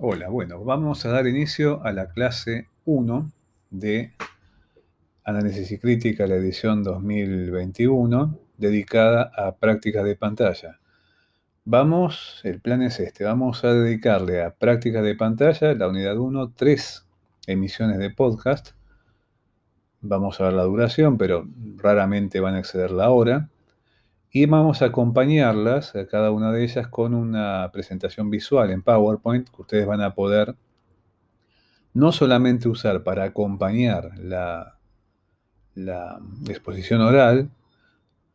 Hola, bueno, vamos a dar inicio a la clase 1 de Análisis y Crítica, la edición 2021, dedicada a prácticas de pantalla. Vamos, el plan es este, vamos a dedicarle a prácticas de pantalla, la unidad 1, tres emisiones de podcast. Vamos a ver la duración, pero raramente van a exceder la hora y vamos a acompañarlas, cada una de ellas, con una presentación visual en PowerPoint que ustedes van a poder no solamente usar para acompañar la, la exposición oral,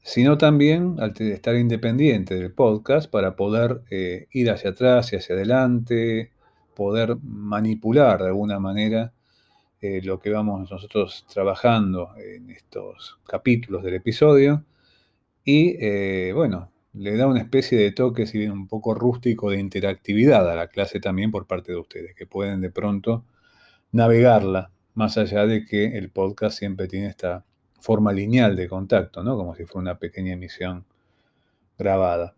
sino también al estar independiente del podcast para poder eh, ir hacia atrás y hacia adelante, poder manipular de alguna manera eh, lo que vamos nosotros trabajando en estos capítulos del episodio y eh, bueno, le da una especie de toque, si bien un poco rústico, de interactividad a la clase también por parte de ustedes, que pueden de pronto navegarla, más allá de que el podcast siempre tiene esta forma lineal de contacto, ¿no? Como si fuera una pequeña emisión grabada.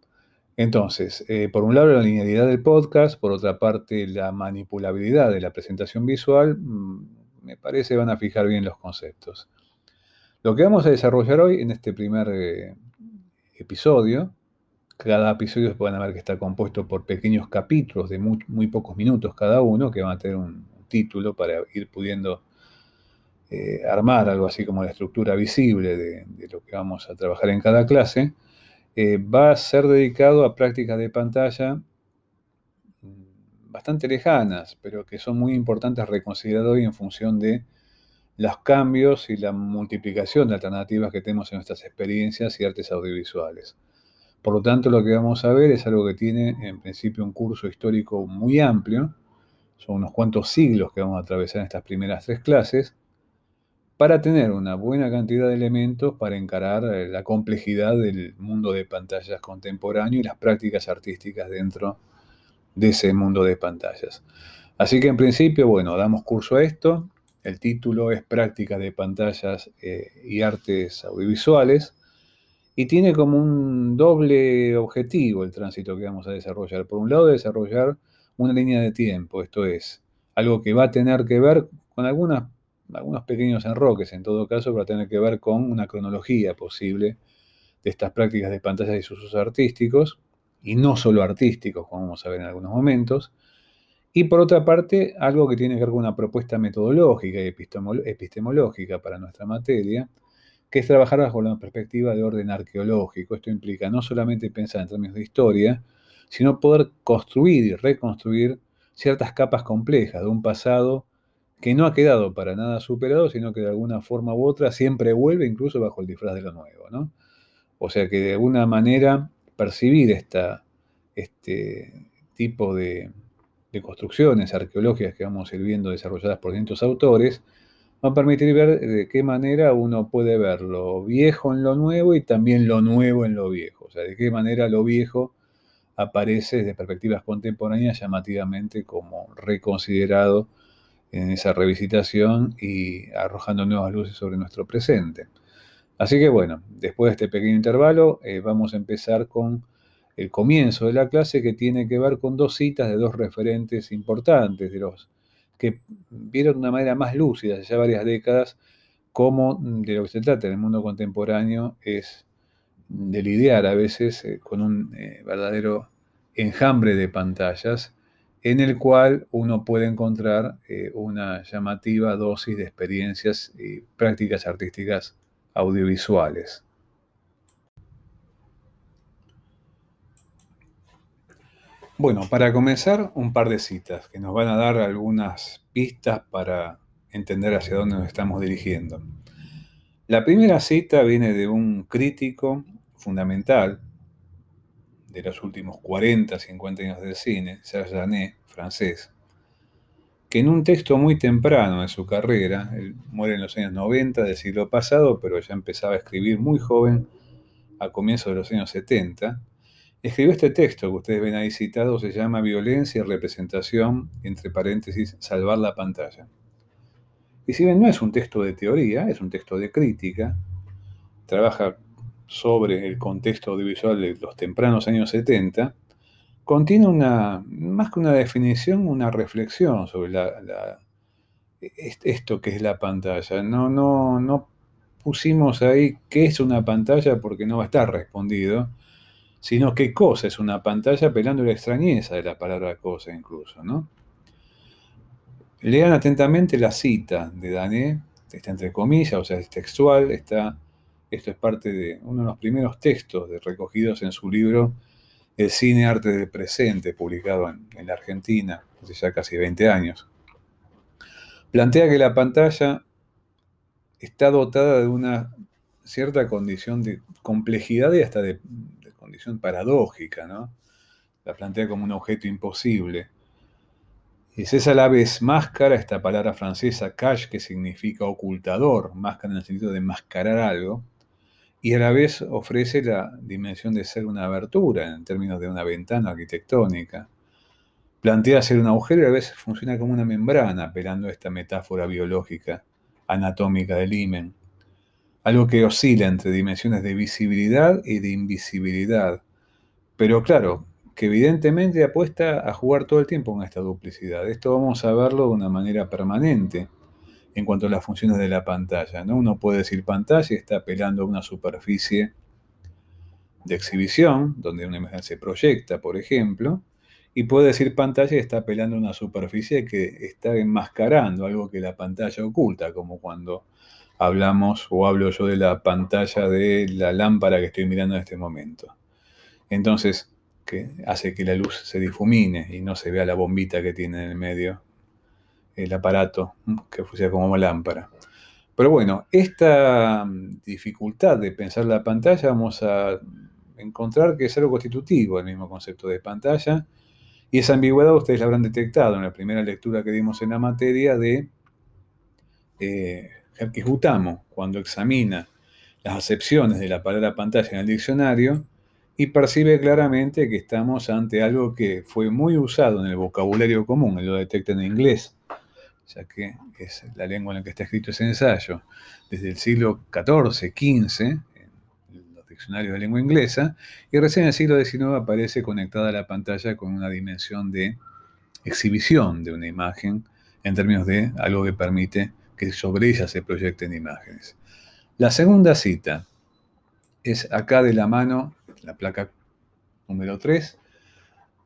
Entonces, eh, por un lado la linealidad del podcast, por otra parte la manipulabilidad de la presentación visual, mm, me parece van a fijar bien los conceptos. Lo que vamos a desarrollar hoy en este primer eh, episodio. Cada episodio pueden ver que está compuesto por pequeños capítulos de muy, pocos minutos cada uno, que van a tener un, título para ir pudiendo eh, armar algo así como la estructura visible de, lo que vamos a trabajar en cada clase. Eh, va a ser dedicado a prácticas de pantalla bastante lejanas, pero que son muy importantes reconsiderar hoy en función de los cambios y la multiplicación de alternativas que tenemos en nuestras experiencias y artes audiovisuales. Por lo tanto, lo que vamos a ver es algo que tiene en principio un curso histórico muy amplio, son unos cuantos siglos que vamos a atravesar en estas primeras tres clases, para tener una buena cantidad de elementos para encarar eh, la complejidad del mundo de pantallas contemporáneo y las prácticas artísticas dentro de ese mundo de pantallas. Así que en principio, bueno, damos curso a esto, el título es Práctica de pantallas eh, y artes audiovisuales y tiene como un doble objetivo el tránsito que vamos a desarrollar. Por un lado, desarrollar una línea de tiempo, esto es, algo que va a tener que ver con algunas, algunos pequeños enroques, en todo caso, va a tener que ver con una cronología posible de estas prácticas de pantallas y sus usos artísticos, y no solo artísticos, como vamos a ver en algunos momentos, y por otra parte, algo que tiene que ver con una propuesta metodológica y epistemológica para nuestra materia, que es trabajar bajo una perspectiva de orden arqueológico. Esto implica no solamente pensar en términos de historia, sino poder construir y reconstruir ciertas capas complejas de un pasado que no ha quedado para nada superado, sino que de alguna forma u otra siempre vuelve incluso bajo el disfraz de lo nuevo. ¿no? O sea que de alguna manera percibir este tipo de, de construcciones arqueológicas que vamos a ir viendo desarrolladas por distintos autores, va a permitir ver de qué manera uno puede ver lo viejo en lo nuevo y también lo nuevo en lo viejo. O sea, de qué manera lo viejo aparece desde perspectivas contemporáneas llamativamente como reconsiderado en esa revisitación y arrojando nuevas luces sobre nuestro presente. Así que bueno, después de este pequeño intervalo, eh, vamos a empezar con el comienzo de la clase que tiene que ver con dos citas de dos referentes importantes, de los que vieron de una manera más lúcida ya varias décadas cómo de lo que se trata en el mundo contemporáneo es de lidiar a veces eh, con un eh, verdadero enjambre de pantallas en el cual uno puede encontrar eh, una llamativa dosis de experiencias y prácticas artísticas audiovisuales. Bueno, para comenzar, un par de citas que nos van a dar algunas pistas para entender hacia dónde nos estamos dirigiendo. La primera cita viene de un crítico fundamental de los últimos 40, 50 años del cine, Serge Janet, francés, que en un texto muy temprano de su carrera, muere en los años 90 del siglo pasado, pero ya empezaba a escribir muy joven, a comienzos de los años 70, Escribió este texto que ustedes ven ahí citado, se llama Violencia y representación, entre paréntesis, salvar la pantalla. Y si bien no es un texto de teoría, es un texto de crítica, trabaja sobre el contexto audiovisual de los tempranos años 70, contiene una, más que una definición, una reflexión sobre la, esto que es la pantalla. No, no, no pusimos ahí qué es una pantalla porque no va a estar respondido, sino qué cosa es una pantalla, apelando a la extrañeza de la palabra cosa incluso, ¿no? Lean atentamente la cita de Dané, está entre comillas, o sea, es textual, está, esto es parte de uno de los primeros textos recogidos en su libro El cine arte del presente, publicado en, en la Argentina hace ya casi 20 años. Plantea que la pantalla está dotada de una cierta condición de complejidad y hasta de, condición paradójica, ¿no? La plantea como un objeto imposible. Y es a la vez máscara, esta palabra francesa cache, que significa ocultador, máscara en el sentido de mascarar algo, y a la vez ofrece la dimensión de ser una abertura en términos de una ventana arquitectónica. Plantea ser un agujero y a veces funciona como una membrana, apelando a esta metáfora biológica anatómica del himen. Algo que oscila entre dimensiones de visibilidad y de invisibilidad. Pero claro, que evidentemente apuesta a jugar todo el tiempo con esta duplicidad. Esto vamos a verlo de una manera permanente en cuanto a las funciones de la pantalla. ¿no? Uno puede decir pantalla y está apelando a una superficie de exhibición, donde una imagen se proyecta, por ejemplo, y puede decir pantalla y está apelando a una superficie que está enmascarando algo que la pantalla oculta, como cuando hablamos o hablo yo de la pantalla de la lámpara que estoy mirando en este momento. Entonces, que hace que la luz se difumine y no se vea la bombita que tiene en el medio el aparato que funciona como lámpara. Pero bueno, esta mm, dificultad de pensar la pantalla vamos a encontrar que es algo constitutivo el mismo concepto de pantalla y esa ambigüedad ustedes la habrán detectado en la primera lectura que dimos en la materia de eh, Hutamo, cuando examina las acepciones de la palabra pantalla en el diccionario y percibe claramente que estamos ante algo que fue muy usado en el vocabulario común, él lo detecta en inglés, ya que es la lengua en la que está escrito ese ensayo, desde el siglo XIV, XV, diccionario de lengua inglesa, y recién en el siglo XIX aparece conectada a la pantalla con una dimensión de exhibición de una imagen en términos de algo que permite que sobre ella se proyecten imágenes. La segunda cita es acá de la mano, la placa número 3,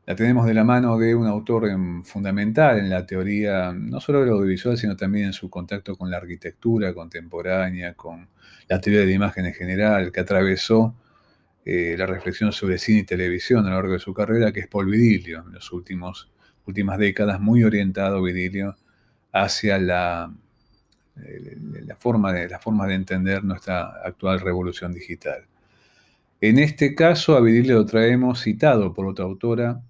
la tenemos de la mano de un autor fundamental en la teoría, no solo del audiovisual, sino también en su contacto con la arquitectura contemporánea, con la teoría de la imagen en general, que atravesó eh, la reflexión sobre cine y televisión a lo largo de su carrera, que es Paul Vidilio, en las últimas décadas, muy orientado Vidilio hacia la, la, forma de, la forma de entender nuestra actual revolución digital. En este caso, a Vidilio lo traemos citado por otra autora,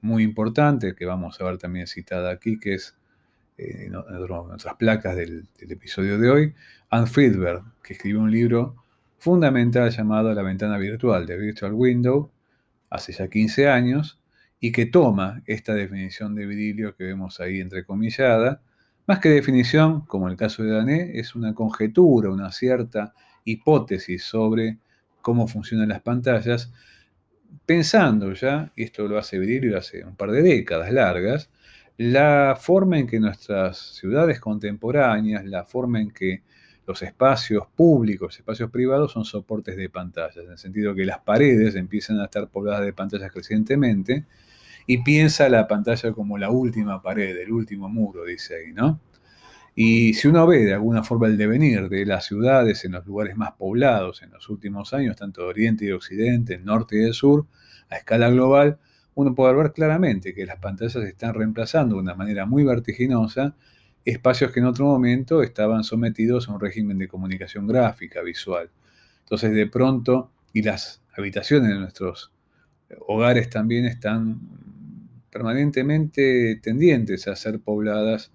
muy importante, que vamos a ver también citada aquí, que es eh, en, nuestras placas del, episodio de hoy, Anne Friedberg, que escribió un libro fundamental llamado La ventana virtual de Virtual Window, hace ya 15 años, y que toma esta definición de vidilio que vemos ahí entrecomillada, más que definición, como el caso de Dané, es una conjetura, una cierta hipótesis sobre cómo funcionan las pantallas, pensando ya, y esto lo hace Vidilio hace un par de décadas largas, la forma en que nuestras ciudades contemporáneas, la forma en que los espacios públicos, espacios privados son soportes de pantallas, en el sentido que las paredes empiezan a estar pobladas de pantallas crecientemente y piensa la pantalla como la última pared, el último muro, dice ahí, ¿no? Y si uno ve de alguna forma el devenir de las ciudades en los lugares más poblados en los últimos años, tanto de Oriente y Occidente, norte y el sur, a escala global, uno puede ver claramente que las pantallas están reemplazando de una manera muy vertiginosa espacios que en otro momento estaban sometidos a un régimen de comunicación gráfica, visual. Entonces, de pronto, y las habitaciones de nuestros hogares también están permanentemente tendientes a ser pobladas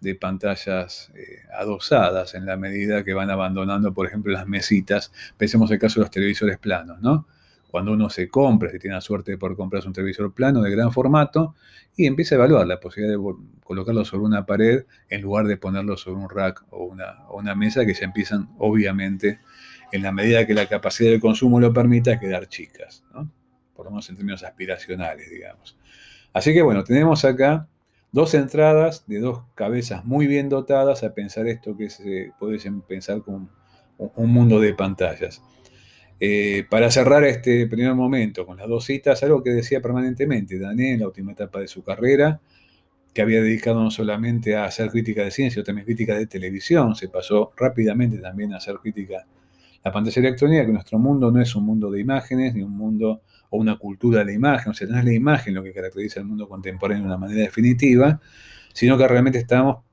de pantallas eh, adosadas en la medida que van abandonando, por ejemplo, las mesitas. Pensemos el caso de los televisores planos, ¿no? Cuando uno se compra, si tiene la suerte poder comprarse un televisor plano de gran formato, y empieza a evaluar la posibilidad de colocarlo sobre una pared en lugar de ponerlo sobre un rack o una, o una mesa que ya empiezan, obviamente, en la medida que la capacidad de consumo lo permita, a quedar chicas. ¿no? por lo menos en términos aspiracionales, digamos. Así que bueno, tenemos acá dos entradas de dos cabezas muy bien dotadas a pensar esto que se puede pensar como un, mundo de pantallas. Eh, para cerrar este primer momento con las dos citas, algo que decía permanentemente Daniel en la última etapa de su carrera, que había dedicado no solamente a hacer crítica de ciencia, sino también crítica de televisión, se pasó rápidamente también a hacer crítica la pantalla electrónica, que nuestro mundo no es un mundo de imágenes, ni un mundo o una cultura de la imagen, o sea, no es la imagen lo que caracteriza el mundo contemporáneo de una manera definitiva, sino que realmente estamos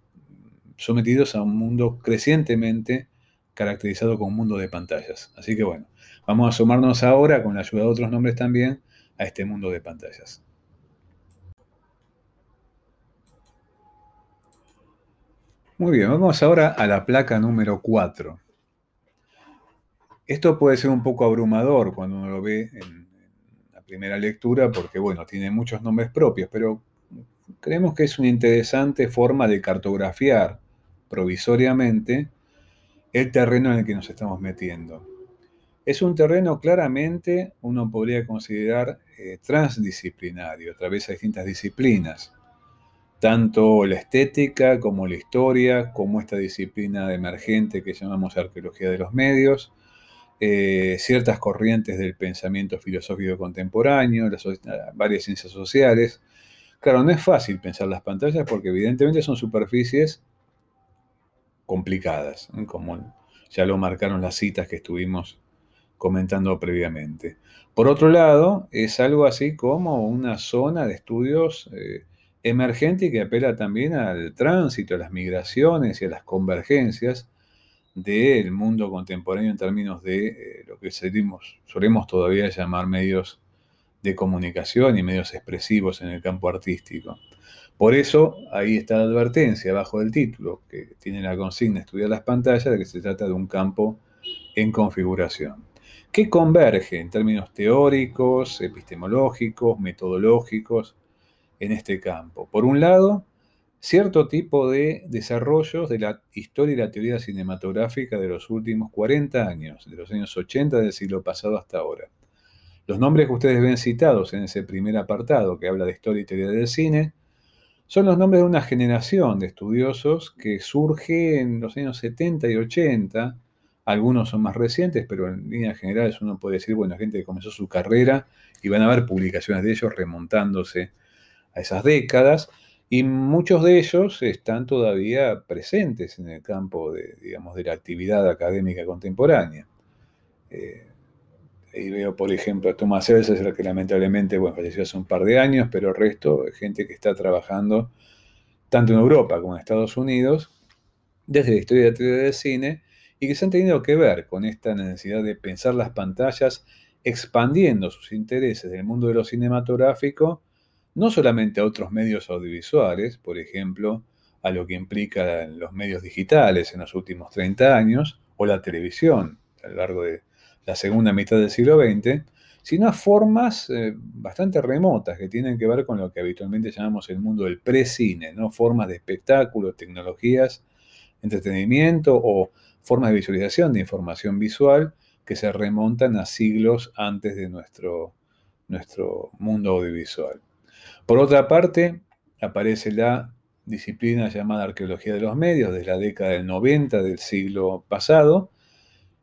sometidos a un mundo crecientemente caracterizado como un mundo de pantallas. Así que bueno, vamos a sumarnos ahora, con la ayuda de otros nombres también, a este mundo de pantallas. Muy bien, vamos ahora a la placa número 4. Esto puede ser un poco abrumador cuando uno lo ve en, primera lectura porque, bueno, tiene muchos nombres propios, pero creemos que es una interesante forma de cartografiar provisoriamente el terreno en el que nos estamos metiendo. Es un terreno claramente, uno podría considerar, eh, transdisciplinario, a través de distintas disciplinas, tanto la estética como la historia, como esta disciplina emergente que llamamos arqueología de los medios, eh, ciertas corrientes del pensamiento filosófico contemporáneo, las, varias ciencias sociales. Claro, no es fácil pensar las pantallas porque evidentemente son superficies complicadas, como ya lo marcaron las citas que estuvimos comentando previamente. Por otro lado, es algo así como una zona de estudios eh, emergente y que apela también al tránsito, a las migraciones y a las convergencias del mundo contemporáneo en términos de eh, lo que solemos todavía llamar medios de comunicación y medios expresivos en el campo artístico. Por eso ahí está la advertencia abajo del título, que tiene la consigna estudiar las pantallas, de que se trata de un campo en configuración, que converge en términos teóricos, epistemológicos, metodológicos en este campo. Por un lado, cierto tipo de desarrollos de la historia y la teoría cinematográfica de los últimos 40 años, de los años 80 del siglo pasado hasta ahora. Los nombres que ustedes ven citados en ese primer apartado que habla de historia y teoría del cine, son los nombres de una generación de estudiosos que surge en los años 70 y 80. Algunos son más recientes, pero en líneas generales uno puede decir, bueno, gente que comenzó su carrera y van a haber publicaciones de ellos remontándose a esas décadas y muchos de ellos están todavía presentes en el campo de, digamos, de la actividad académica contemporánea. Eh, ahí veo, por ejemplo, a Thomas el que lamentablemente bueno, falleció hace un par de años, pero el resto, gente que está trabajando tanto en Europa como en Estados Unidos, desde la historia de la del cine, y que se han tenido que ver con esta necesidad de pensar las pantallas expandiendo sus intereses del mundo de lo cinematográfico no solamente a otros medios audiovisuales, por ejemplo, a lo que implica los medios digitales en los últimos 30 años, o la televisión a lo largo de la segunda mitad del siglo XX, sino a formas eh, bastante remotas que tienen que ver con lo que habitualmente llamamos el mundo del pre-cine, ¿no? formas de espectáculo, tecnologías, entretenimiento o formas de visualización de información visual que se remontan a siglos antes de nuestro, nuestro mundo audiovisual. Por otra parte, aparece la disciplina llamada arqueología de los medios de la década del 90 del siglo pasado,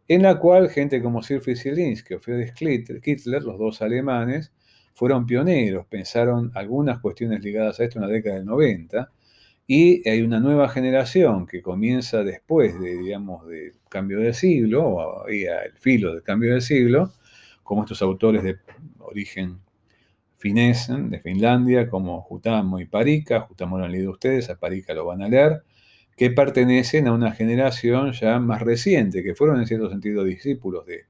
en la cual gente como Siegfried Zielinski o Friedrich Kittler, los dos alemanes, fueron pioneros, pensaron algunas cuestiones ligadas a esto en la década del 90, y hay una nueva generación que comienza después de, digamos, del cambio de siglo, o al filo del cambio de siglo, como estos autores de origen finesen de Finlandia, como Jutamo y Parika. Jutamo lo han leído ustedes, a Parika lo van a leer, que pertenecen a una generación ya más reciente, que fueron en cierto sentido discípulos de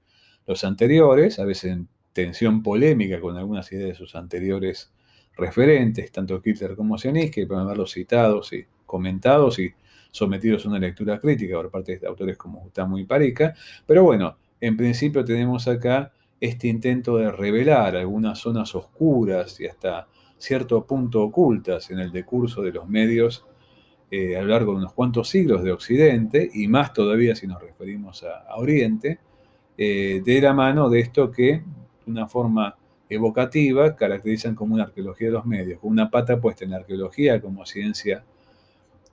los anteriores, a veces en tensión polémica con algunas ideas de sus anteriores referentes, tanto Hitler como Sionis, que pueden haberlos citados y comentados y sometidos a una lectura crítica por parte de autores como Jutamo y Parika. Pero bueno, en principio tenemos acá este intento de revelar algunas zonas oscuras y hasta cierto punto ocultas en el decurso de los medios eh, a lo largo de unos cuantos siglos de Occidente, y más todavía si nos referimos a, Oriente, eh, de la mano de esto que, de una forma evocativa caracterizan como una arqueología de los medios, con una pata puesta en la arqueología como ciencia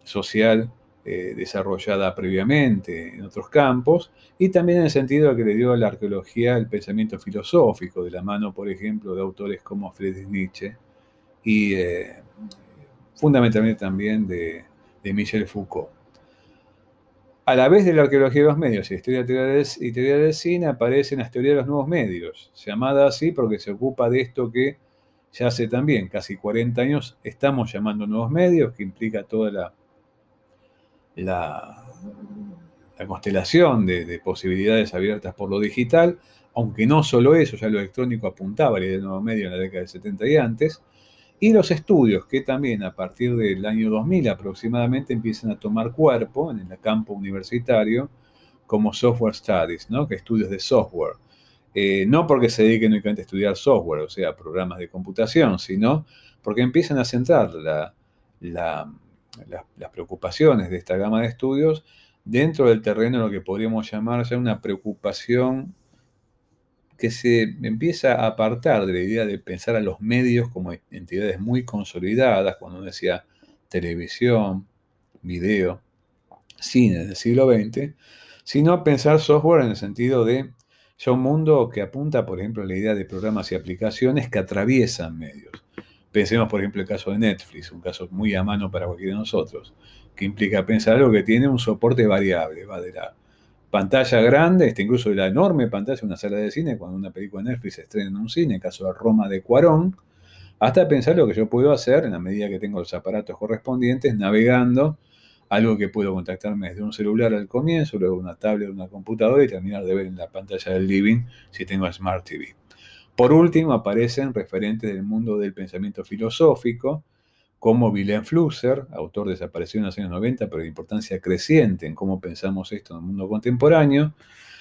social eh, desarrollada previamente en otros campos, y también en el sentido que le dio a la arqueología el pensamiento filosófico, de la mano, por ejemplo, de autores como Friedrich Nietzsche y eh, fundamentalmente también de, Michel Foucault. A la vez de la arqueología de los medios y historia y teoría del cine aparecen las teorías de los nuevos medios, llamada así porque se ocupa de esto que ya hace también casi 40 años estamos llamando nuevos medios, que implica toda la, la, constelación de, posibilidades abiertas por lo digital, aunque no solo eso, ya lo electrónico apuntaba la idea de nuevos medios en la década del 70 y antes, y los estudios que también a partir del año 2000 aproximadamente empiezan a tomar cuerpo en el campo universitario como software studies, ¿no? que estudios de software. Eh, no porque se dediquen únicamente a estudiar software, o sea, programas de computación, sino porque empiezan a centrar las preocupaciones de esta gama de estudios dentro del terreno de lo que podríamos llamar ya una preocupación que se empieza a apartar de la idea de pensar a los medios como entidades muy consolidadas, cuando uno decía televisión, video, cine del siglo XX, sino a pensar software en el sentido de ya un mundo que apunta, por ejemplo, a la idea de programas y aplicaciones que atraviesan medios. Pensemos, por ejemplo, el caso de Netflix, un caso muy a mano para cualquiera de nosotros, que implica pensar algo que tiene un soporte variable, va de la pantalla grande, este, incluso de la enorme pantalla de una sala de cine, cuando una película de Netflix se estrena en un cine, en caso de Roma de Cuarón, hasta pensar lo que yo puedo hacer en la medida que tengo los aparatos correspondientes, navegando, algo que puedo contactarme desde un celular al comienzo, luego una tablet, una computadora y terminar de ver en la pantalla del living si tengo Smart TV. Por último, aparecen referentes del mundo del pensamiento filosófico, como Willem Flusser, autor desaparecido en los años 90, pero de importancia creciente en cómo pensamos esto en el mundo contemporáneo.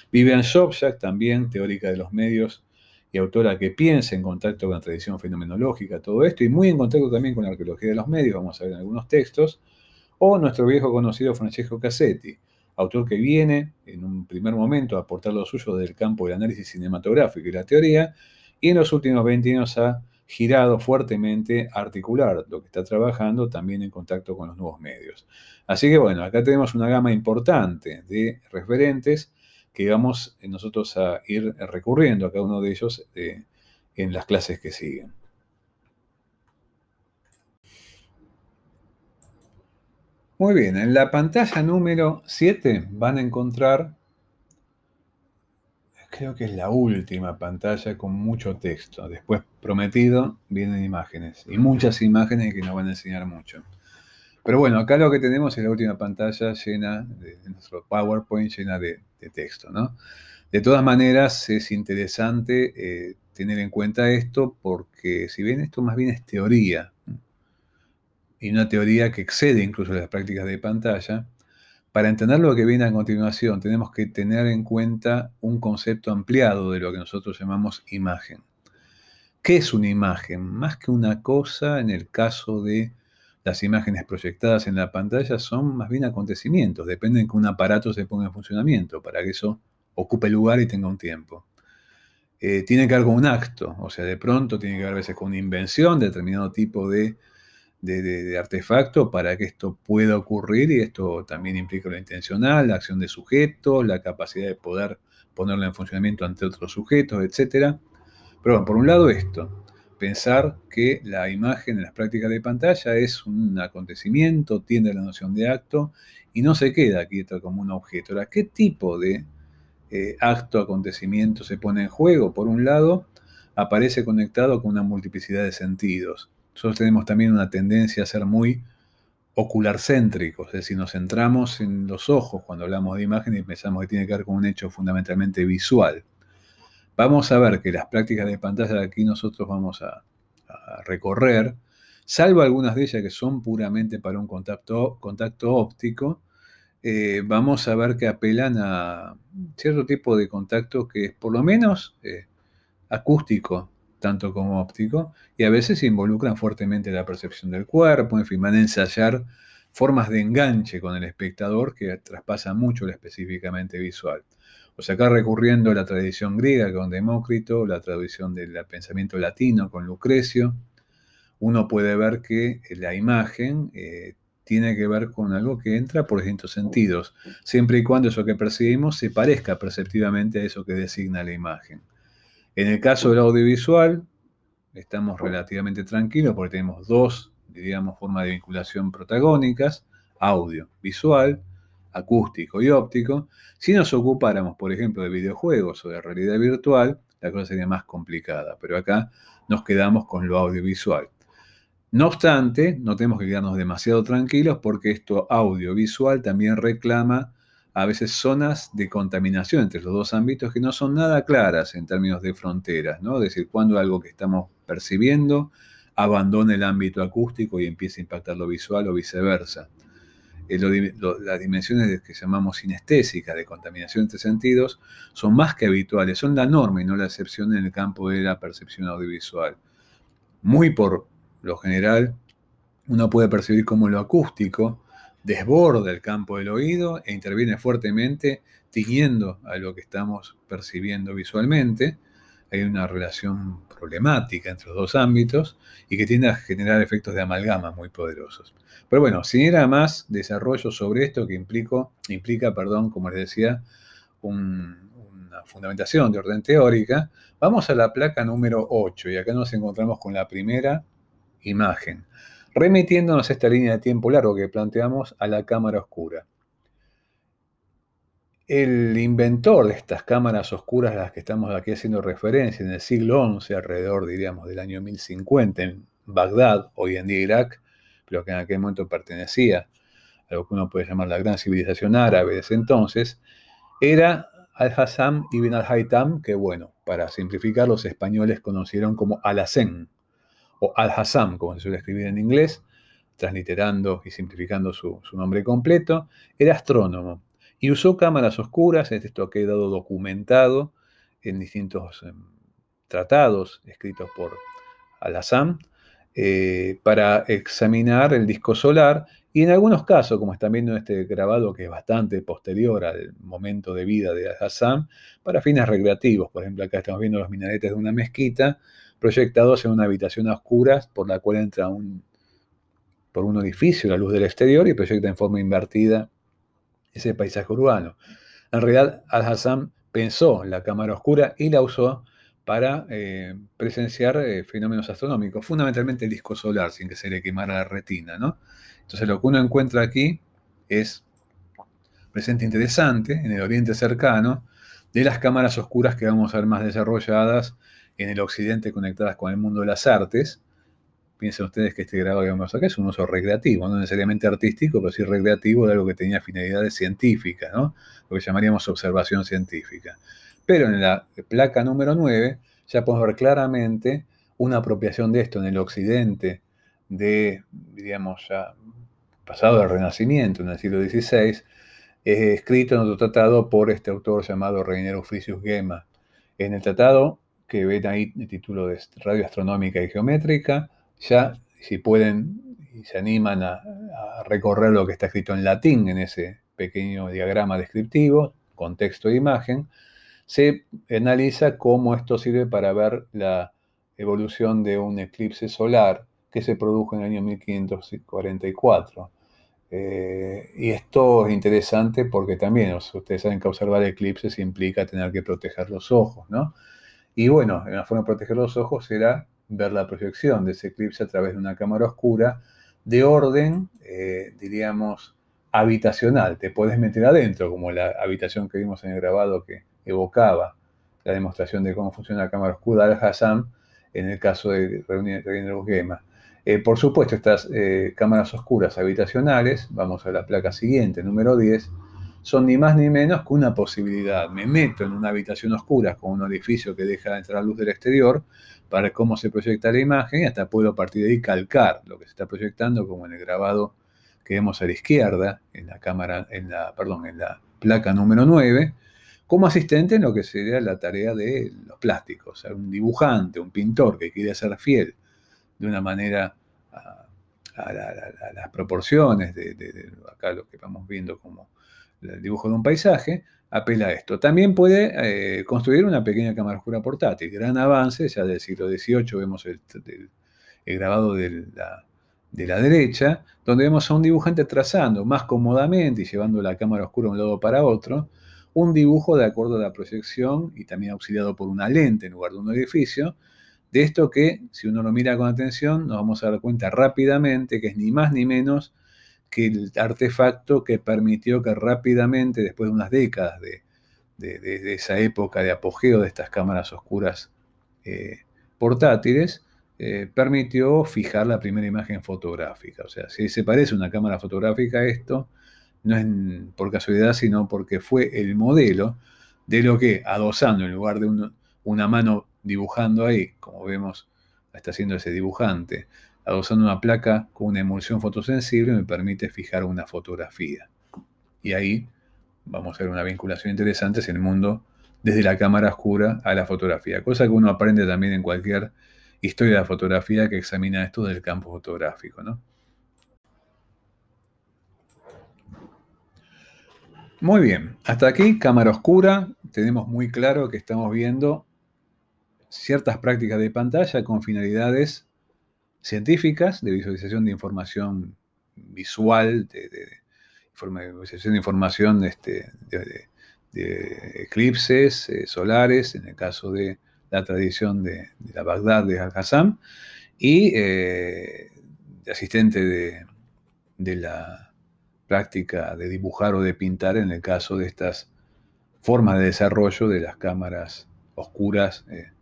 Vivian Sobchak, también teórica de los medios y autora que piensa en contacto con la tradición fenomenológica, todo esto, y muy en contacto también con la arqueología de los medios, vamos a ver en algunos textos. O nuestro viejo conocido Francesco Cassetti, autor que viene en un primer momento a aportar lo suyo del campo del análisis cinematográfico y la teoría, y en los últimos 20 años ha girado fuertemente a articular lo que está trabajando también en contacto con los nuevos medios. Así que bueno, acá tenemos una gama importante de referentes que vamos eh, nosotros a ir recurriendo a cada uno de ellos eh, en las clases que siguen. Muy bien, en la pantalla número 7 van a encontrar creo que es la última pantalla con mucho texto. Después, prometido, vienen imágenes. Y muchas imágenes que nos van a enseñar mucho. Pero bueno, acá lo que tenemos es la última pantalla llena de, nuestro PowerPoint llena de, texto, ¿no? De todas maneras, es interesante eh, tener en cuenta esto porque si bien esto más bien es teoría, y una teoría que excede incluso las prácticas de pantalla, para entender lo que viene a continuación, tenemos que tener en cuenta un concepto ampliado de lo que nosotros llamamos imagen. ¿Qué es una imagen? Más que una cosa, en el caso de las imágenes proyectadas en la pantalla, son más bien acontecimientos. Dependen de que un aparato se ponga en funcionamiento para que eso ocupe lugar y tenga un tiempo. Eh, tiene que ver con un acto, o sea, de pronto tiene que ver a veces con una invención, determinado tipo de de, artefacto para que esto pueda ocurrir y esto también implica lo intencional, la acción de sujetos, la capacidad de poder ponerlo en funcionamiento ante otros sujetos, etc. Pero bueno, por un lado esto, pensar que la imagen en las prácticas de pantalla es un acontecimiento, tiende a la noción de acto y no se queda quieto como un objeto. Ahora, ¿qué tipo de eh, acto, acontecimiento se pone en juego? Por un lado, aparece conectado con una multiplicidad de sentidos. Nosotros tenemos también una tendencia a ser muy ocularcéntricos, es decir, nos centramos en los ojos cuando hablamos de imagen y pensamos que tiene que ver con un hecho fundamentalmente visual. Vamos a ver que las prácticas de pantalla de aquí nosotros vamos a, recorrer, salvo algunas de ellas que son puramente para un contacto, contacto óptico, eh, vamos a ver que apelan a cierto tipo de contacto que es por lo menos eh, acústico, tanto como óptico, y a veces involucran fuertemente la percepción del cuerpo, en fin, van a ensayar formas de enganche con el espectador que traspasan mucho lo específicamente visual. O sea, acá recurriendo a la tradición griega con Demócrito, la tradición del pensamiento latino con Lucrecio, uno puede ver que la imagen eh, tiene que ver con algo que entra por distintos sentidos, siempre y cuando eso que percibimos se parezca perceptivamente a eso que designa la imagen. En el caso del audiovisual, estamos relativamente tranquilos porque tenemos dos, diríamos, formas de vinculación protagónicas, audio, visual, acústico y óptico. Si nos ocupáramos, por ejemplo, de videojuegos o de realidad virtual, la cosa sería más complicada, pero acá nos quedamos con lo audiovisual. No obstante, no tenemos que quedarnos demasiado tranquilos porque esto audiovisual también reclama a veces zonas de contaminación entre los dos ámbitos que no son nada claras en términos de fronteras, ¿no? Es decir, cuando algo que estamos percibiendo abandona el ámbito acústico y empieza a impactar lo visual o viceversa. Eh, las dimensiones que llamamos sinestésicas de contaminación entre sentidos son más que habituales, son la norma y no la excepción en el campo de la percepción audiovisual. Muy por lo general, uno puede percibir cómo lo acústico desborda el campo del oído e interviene fuertemente tiñendo a lo que estamos percibiendo visualmente. Hay una relación problemática entre los dos ámbitos y que tiende a generar efectos de amalgama muy poderosos. Pero bueno, sin ir a más desarrollo sobre esto que implica, perdón, como les decía, una fundamentación de orden teórica, vamos a la placa número 8 y acá nos encontramos con la primera imagen, remitiéndonos a esta línea de tiempo largo que planteamos a la cámara oscura. El inventor de estas cámaras oscuras a las que estamos aquí haciendo referencia en el siglo XI, alrededor, diríamos, del año 1050, en Bagdad, hoy en día Irak, pero que en aquel momento pertenecía a lo que uno puede llamar la gran civilización árabe de ese entonces, era Al-Hassam ibn al-Haytham, que bueno, para simplificar, los españoles conocieron como Al-Hassen, o Al-Hassam, como se suele escribir en inglés, transliterando y simplificando su, nombre completo, era astrónomo y usó cámaras oscuras, esto ha quedado documentado en distintos em, tratados escritos por Al-Hassam, eh, para examinar el disco solar y en algunos casos, como están viendo en este grabado que es bastante posterior al momento de vida de Hassan, para fines recreativos. Por ejemplo, acá estamos viendo los minaretes de una mezquita proyectados en una habitación a oscuras por la cual entra un, por un orificio la luz del exterior y proyecta en forma invertida ese paisaje urbano. En realidad, Al-Hassan pensó en la cámara oscura y la usó para eh, presenciar eh, fenómenos astronómicos, fundamentalmente el disco solar, sin que se le quemara la retina. ¿no? Entonces lo que uno encuentra aquí es presente interesante en el oriente cercano de las cámaras oscuras que vamos a ver más desarrolladas en el occidente conectadas con el mundo de las artes. Piensen ustedes que este grado que vamos acá es un uso recreativo, no necesariamente artístico, pero sí recreativo de algo que tenía finalidades científicas, ¿no? lo que llamaríamos observación científica. Pero en la placa número 9 ya podemos ver claramente una apropiación de esto en el occidente de, diríamos, ya pasado del Renacimiento, en el siglo XVI, es escrito en otro tratado por este autor llamado Reinero Frisius Gema. En el tratado, que ven ahí el título de Radio Astronómica y Geométrica, ya si pueden y se animan a, recorrer lo que está escrito en latín en ese pequeño diagrama descriptivo, con texto e imagen, se analiza cómo esto sirve para ver la evolución de un eclipse solar que se produjo en el año 1544. Eh, y esto es interesante porque también, ustedes saben que observar eclipses implica tener que proteger los ojos, ¿no? Y bueno, una forma de proteger los ojos será ver la proyección de ese eclipse a través de una cámara oscura de orden, eh, diríamos, habitacional. Te puedes meter adentro, como la habitación que vimos en el grabado que evocaba la demostración de cómo funciona la cámara oscura al Hassan en el caso de de Gema. Eh, por supuesto, estas eh, cámaras oscuras habitacionales, vamos a la placa siguiente, número 10, son ni más ni menos que una posibilidad. Me meto en una habitación oscura con un orificio que deja entrar luz del exterior para cómo se proyecta la imagen y hasta puedo a partir de ahí calcar lo que se está proyectando, como en el grabado que vemos a la izquierda, en la cámara, en la, perdón, en la placa número 9, como asistente en lo que sería la tarea de los plásticos, un dibujante, un pintor que quiere ser fiel de una manera a, las proporciones de, acá lo que vamos viendo como el dibujo de un paisaje, apela a esto. También puede eh, construir una pequeña cámara oscura portátil. Gran avance, ya del siglo XVIII vemos el, grabado de la, de la, derecha, donde vemos a un dibujante trazando más cómodamente y llevando la cámara oscura de un lado para otro, un dibujo de acuerdo a la proyección y también auxiliado por una lente en lugar de un edificio, de esto que, si uno lo mira con atención, nos vamos a dar cuenta rápidamente que es ni más ni menos que el artefacto que permitió que rápidamente, después de unas décadas de, esa época de apogeo de estas cámaras oscuras eh, portátiles, eh, permitió fijar la primera imagen fotográfica. O sea, si se parece una cámara fotográfica a esto, no es por casualidad, sino porque fue el modelo de lo que, adosando en lugar de una mano dibujando ahí, como vemos, está haciendo ese dibujante, adosando una placa con una emulsión fotosensible me permite fijar una fotografía. Y ahí vamos a ver una vinculación interesante en el mundo desde la cámara oscura a la fotografía, cosa que uno aprende también en cualquier historia de la fotografía que examina esto del campo fotográfico. Muy bien, hasta aquí cámara oscura, tenemos muy claro que estamos viendo ciertas prácticas de pantalla con finalidades científicas de visualización de información visual, de, visualización de información este, de, eclipses eh, solares, en el caso de la tradición de, la Bagdad de Al-Hassam, y eh, de asistente de, la práctica de dibujar o de pintar en el caso de estas formas de desarrollo de las cámaras oscuras eh,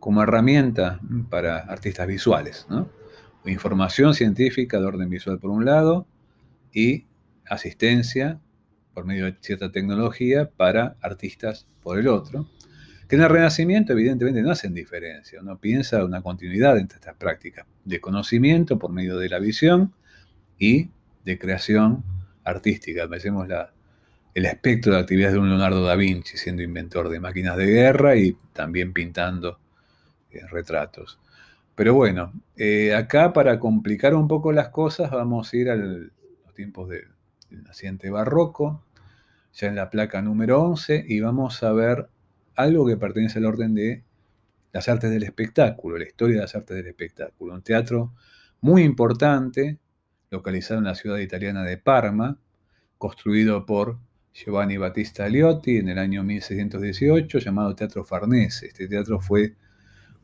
como herramienta para artistas visuales. Información científica de orden visual por un lado y asistencia por medio de cierta tecnología para artistas por el otro, que en el Renacimiento evidentemente no hacen diferencia. Uno piensa una continuidad entre estas prácticas de conocimiento por medio de la visión y de creación artística. Pensemos la, el espectro de actividades de un Leonardo da Vinci siendo inventor de máquinas de guerra y también pintando retratos. Pero bueno, eh, acá para complicar un poco las cosas vamos a ir a los tiempos del, naciente barroco, ya en la placa número 11, y vamos a ver algo que pertenece al orden de las artes del espectáculo, la historia de las artes del espectáculo. Un teatro muy importante, localizado en la ciudad italiana de Parma, construido por Giovanni Battista Liotti en el año 1618, llamado Teatro Farnese. Este teatro fue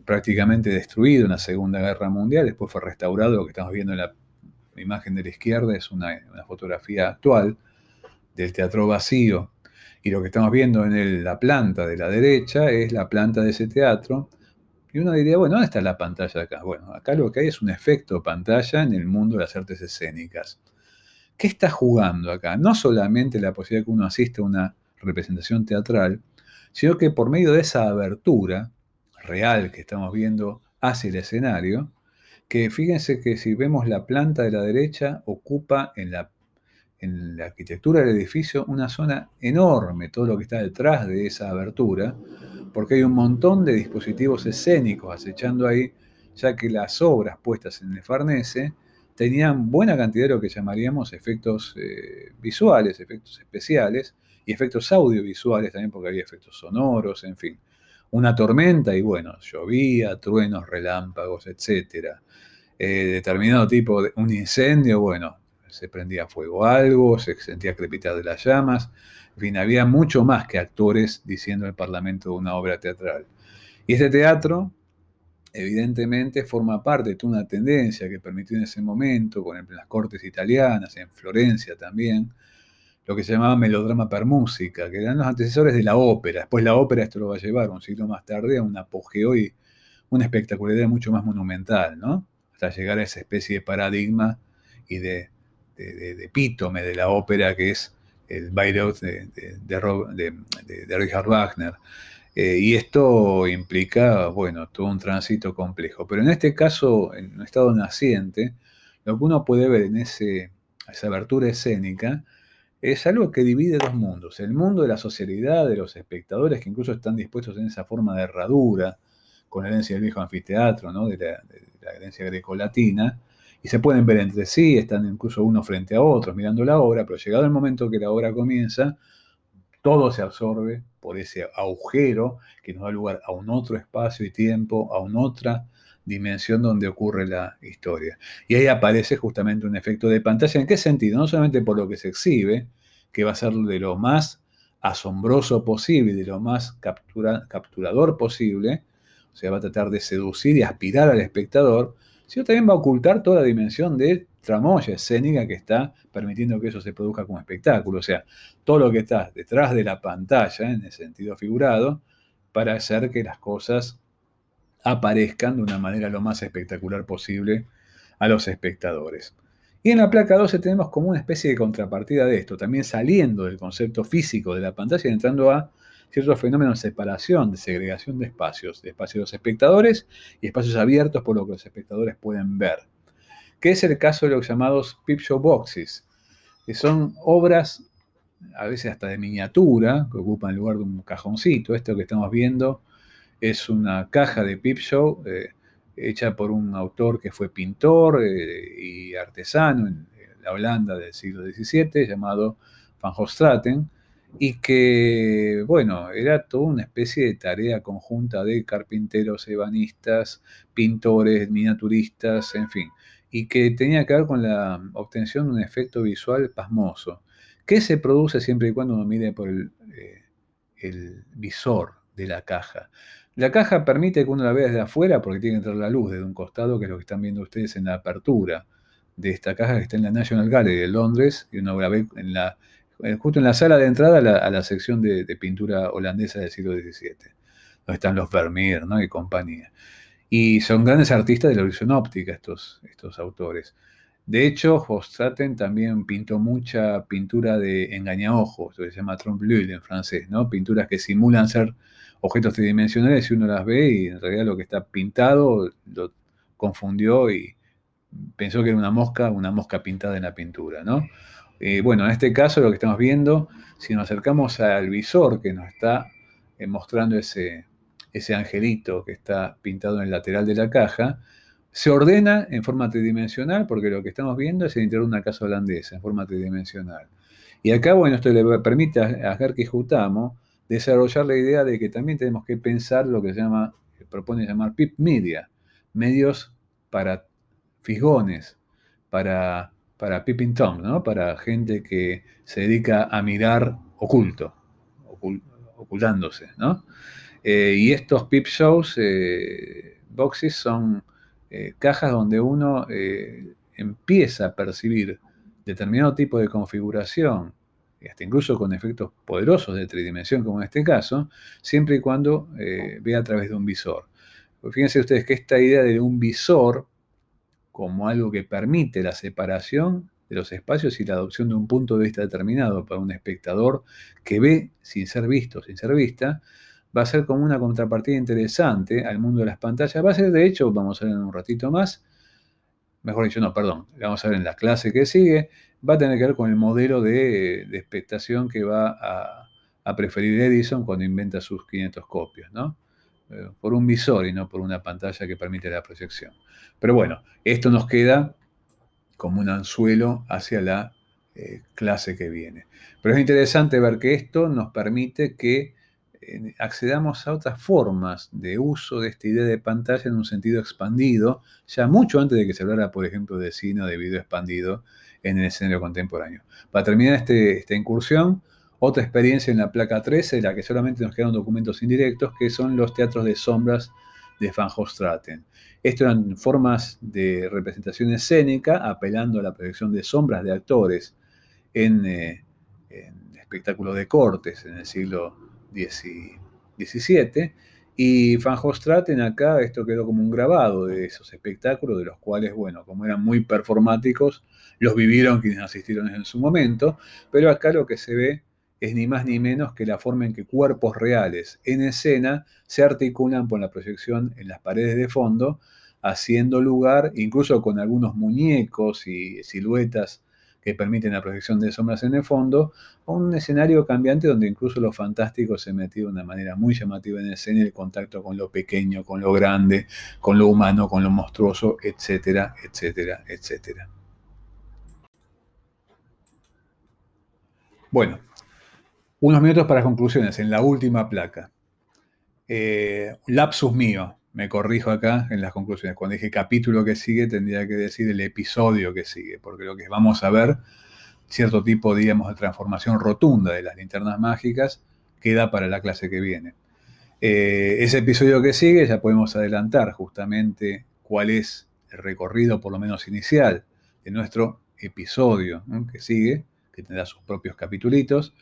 prácticamente destruido en la Segunda Guerra Mundial, después fue restaurado, lo que estamos viendo en la imagen de la izquierda es una, fotografía actual del teatro vacío, y lo que estamos viendo en la planta de la derecha es la planta de ese teatro, y uno diría, bueno, ¿dónde está la pantalla acá? Bueno, acá lo que hay es un efecto pantalla en el mundo de las artes escénicas. ¿Qué está jugando acá? No solamente la posibilidad de que uno asista a una representación teatral, sino que por medio de esa abertura, real que estamos viendo hacia el escenario, que fíjense que si vemos la planta de la derecha, ocupa en la, en la arquitectura del edificio una zona enorme, todo lo que está detrás de esa abertura, porque hay un montón de dispositivos escénicos acechando ahí, ya que las obras puestas en el Farnese tenían buena cantidad de lo que llamaríamos efectos eh, visuales, efectos especiales y efectos audiovisuales también, porque había efectos sonoros, en fin una tormenta y bueno, llovía, truenos, relámpagos, etc. Eh, determinado tipo de un incendio, bueno, se prendía fuego algo, se sentía crepitar de las llamas, en fin, había mucho más que actores diciendo el parlamento de una obra teatral. Y este teatro, evidentemente, forma parte de una tendencia que permitió en ese momento, en las cortes italianas, en Florencia también, lo que se llamaba melodrama per música, que eran los antecesores de la ópera. Después la ópera esto lo va a llevar un siglo más tarde a un apogeo y una espectacularidad mucho más monumental, ¿no? Hasta llegar a esa especie de paradigma y de, epítome de la ópera que es el Bayreuth de, de Richard Wagner. Eh, y esto implica, bueno, todo un tránsito complejo. Pero en este caso, en un estado naciente, lo que uno puede ver en ese, esa abertura escénica es algo que divide dos mundos. El mundo de la socialidad, de los espectadores que incluso están dispuestos en esa forma de herradura, con la herencia del viejo anfiteatro, ¿no? de, la, herencia grecolatina, y se pueden ver entre sí, están incluso uno frente a otros mirando la obra, pero llegado el momento que la obra comienza, todo se absorbe por ese agujero que nos da lugar a un otro espacio y tiempo, a una otra dimensión donde ocurre la historia. Y ahí aparece justamente un efecto de pantalla. ¿En qué sentido? No solamente por lo que se exhibe, que va a ser de lo más asombroso posible, de lo más capturador posible, o sea, va a tratar de seducir y aspirar al espectador, sino también va a ocultar toda la dimensión de tramoya escénica que está permitiendo que eso se produzca como espectáculo. O sea, todo lo que está detrás de la pantalla, en el sentido figurado, para hacer que las cosas aparezcan de una manera lo más espectacular posible a los espectadores. Y en la placa 12 tenemos como una especie de contrapartida de esto, también saliendo del concepto físico de la pantalla y entrando a ciertos fenómenos de separación, de segregación de espacios, de espacios de los espectadores y espacios abiertos por lo que los espectadores pueden ver, que es el caso de los llamados Peep Show Boxes, que son obras a veces hasta de miniatura, que ocupan el lugar de un cajoncito. Esto que estamos viendo es una caja de Peep Show eh, hecha por un autor que fue pintor eh, y artesano en la Holanda del siglo XVII, llamado Van Hostraten, y que, bueno, era toda una especie de tarea conjunta de carpinteros, ebanistas, pintores, miniaturistas, en fin, y que tenía que ver con la obtención de un efecto visual pasmoso, que se produce siempre y cuando uno mire por el, eh, el visor de la caja. La caja permite que uno la vea desde afuera porque tiene que entrar la luz desde un costado, que es lo que están viendo ustedes en la apertura de esta caja que está en la National Gallery de Londres, y uno la ve en la, justo en la sala de entrada a la, sección de, pintura holandesa del siglo XVII, donde están los Vermeer ¿no? y compañía. Y son grandes artistas de la ilusión óptica estos, estos autores. De hecho, Hostraten también pintó mucha pintura de engañaojos, lo que se llama trompe-l'œil en francés, ¿no? Pinturas que simulan ser objetos tridimensionales y uno las ve y en realidad lo que está pintado lo confundió y pensó que era una mosca, una mosca pintada en la pintura, ¿no? Eh, bueno, en este caso lo que estamos viendo, si nos acercamos al visor que nos está eh, mostrando ese, ese angelito que está pintado en el lateral de la caja, se ordena en forma tridimensional porque lo que estamos viendo es el interior de una casa holandesa en forma tridimensional. Y acá, bueno, esto le permite a Gerke Jutamo desarrollar la idea de que también tenemos que pensar lo que se llama, propone llamar PIP Media, medios para fisgones, para, para tom, ¿no? para gente que se dedica a mirar oculto, ocultándose. ¿no? Eh, y estos pip shows, eh, boxes, son eh, cajas donde uno empieza a percibir determinado tipo de configuración hasta incluso con efectos poderosos de tridimensión, como en este caso, siempre y cuando eh, vea a través de un visor. Pues fíjense ustedes que esta idea de un visor como algo que permite la separación de los espacios y la adopción de un punto de vista determinado para un espectador que ve sin ser visto, sin ser vista, va a ser como una contrapartida interesante al mundo de las pantallas. Va a ser, de hecho, vamos a ver en un ratito más, mejor dicho, no, perdón, vamos a ver en la clase que sigue, va a tener que ver con el modelo de, expectación que va a, preferir Edison cuando inventa sus 500 copios, ¿no? Eh, por un visor y no por una pantalla que permite la proyección. Pero bueno, esto nos queda como un anzuelo hacia la eh, clase que viene. Pero es interesante ver que esto nos permite que accedamos a otras formas de uso de esta idea de pantalla en un sentido expandido, ya mucho antes de que se hablara, por ejemplo, de cine o de video expandido en el escenario contemporáneo. Para terminar este, esta incursión, otra experiencia en la placa 13, en la que solamente nos quedan documentos indirectos, que son los teatros de sombras de Van Hostraten. Esto eran formas de representación escénica apelando a la proyección de sombras de actores en, eh, en espectáculos de cortes en el siglo XVII. Y Van Hostraten acá, esto quedó como un grabado de esos espectáculos, de los cuales, bueno, como eran muy performáticos, los vivieron quienes asistieron en su momento, pero acá lo que se ve es ni más ni menos que la forma en que cuerpos reales en escena se articulan por la proyección en las paredes de fondo, haciendo lugar, incluso con algunos muñecos y siluetas que permiten la proyección de sombras en el fondo, o un escenario cambiante donde incluso lo fantástico se metido de una manera muy llamativa en escena, el contacto con lo pequeño, con lo grande, con lo humano, con lo monstruoso, etcétera, etcétera, etcétera. Bueno, unos minutos para conclusiones en la última placa. Eh, lapsus mío, me corrijo acá en las conclusiones. Cuando dije capítulo que sigue, tendría que decir el episodio que sigue, porque lo que vamos a ver, cierto tipo, digamos, de transformación rotunda de las linternas mágicas, queda para la clase que viene. Eh, ese episodio que sigue, ya podemos adelantar justamente cuál es el recorrido, por lo menos inicial, de nuestro episodio que sigue, que tendrá sus propios capitulitos.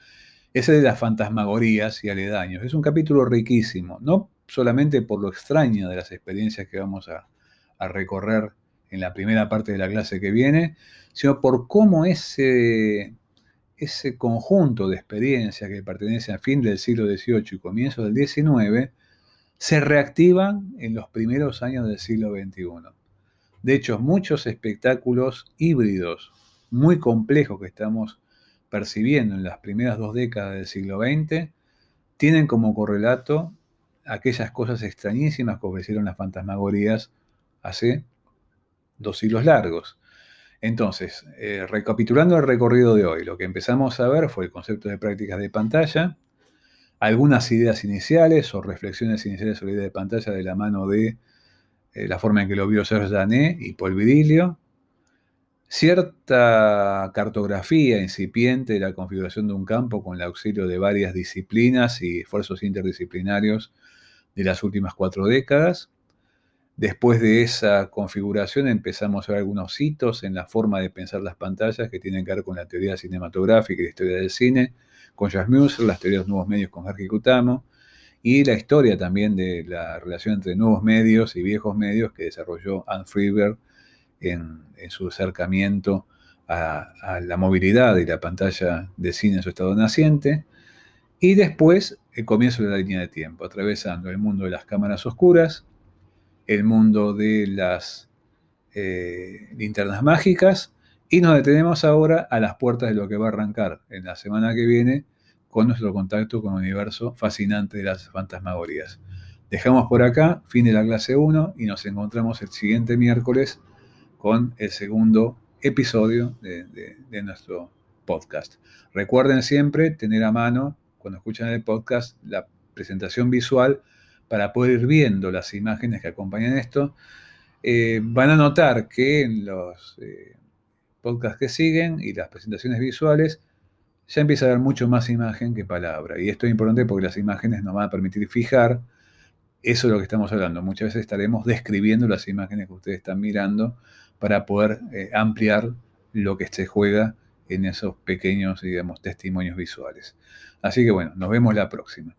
Ese de las fantasmagorías y aledaños. Es un capítulo riquísimo, no solamente por lo extraño de las experiencias que vamos a, recorrer en la primera parte de la clase que viene, sino por cómo ese, ese conjunto de experiencias que pertenecen al fin del siglo XVIII y comienzo del XIX se reactivan en los primeros años del siglo XXI. De hecho, muchos espectáculos híbridos muy complejos que estamos percibiendo en las primeras dos décadas del siglo XX tienen como correlato aquellas cosas extrañísimas que ofrecieron las fantasmagorías hace dos siglos largos. Entonces, eh, recapitulando el recorrido de hoy, lo que empezamos a ver fue el concepto de prácticas de pantalla, algunas ideas iniciales o reflexiones iniciales sobre la idea de pantalla de la mano de eh, la forma en que lo vio Serge Danet y Paul Vidilio, cierta cartografía incipiente de la configuración de un campo con el auxilio de varias disciplinas y esfuerzos interdisciplinarios de las últimas cuatro décadas. Después de esa configuración empezamos a ver algunos hitos en la forma de pensar las pantallas que tienen que ver con la teoría cinematográfica y la historia del cine, con Jas Muser, las teorías de nuevos medios con Harky Kutamo, y la historia también de la relación entre nuevos medios y viejos medios que desarrolló Anne Freeberg en, su acercamiento a, a, la movilidad y la pantalla de cine en su estado naciente. Y después el comienzo de la línea de tiempo, atravesando el mundo de las cámaras oscuras, el mundo de las eh, linternas mágicas, y nos detenemos ahora a las puertas de lo que va a arrancar en la semana que viene con nuestro contacto con el universo fascinante de las fantasmagorías. Dejamos por acá, fin de la clase 1, y nos encontramos el siguiente miércoles con el segundo episodio de nuestro podcast. Recuerden siempre tener a mano cuando escuchan el podcast, la presentación visual para poder ir viendo las imágenes que acompañan esto. Eh, van a notar que en los eh, podcasts que siguen y las presentaciones visuales ya empieza a haber mucho más imagen que palabra. Y esto es importante porque las imágenes nos van a permitir fijar eso de lo que estamos hablando. Muchas veces estaremos describiendo las imágenes que ustedes están mirando para poder eh, ampliar lo que se juega en esos pequeños, digamos, testimonios visuales. Así que bueno, nos vemos la próxima.